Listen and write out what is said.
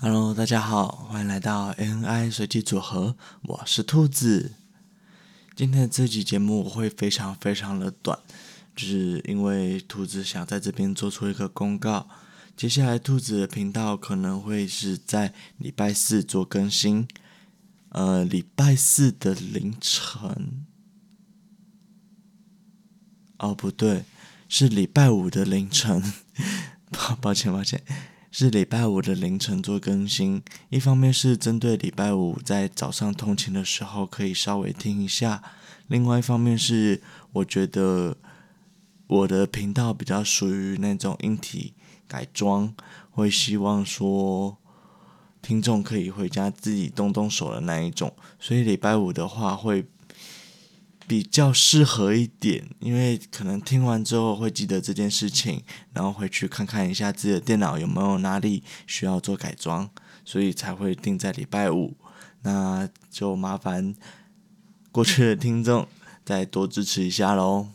Hello，大家好，欢迎来到 ANI 随机组合，我是兔子。今天的这期节目会非常非常的短，就是因为兔子想在这边做出一个公告。接下来兔子的频道可能会是在礼拜四做更新，呃，礼拜四的凌晨，哦不对，是礼拜五的凌晨，抱抱歉抱歉。是礼拜五的凌晨做更新，一方面是针对礼拜五在早上通勤的时候可以稍微听一下，另外一方面是我觉得我的频道比较属于那种硬体改装，会希望说听众可以回家自己动动手的那一种，所以礼拜五的话会。比较适合一点，因为可能听完之后会记得这件事情，然后回去看看一下自己的电脑有没有哪里需要做改装，所以才会定在礼拜五。那就麻烦过去的听众再多支持一下喽。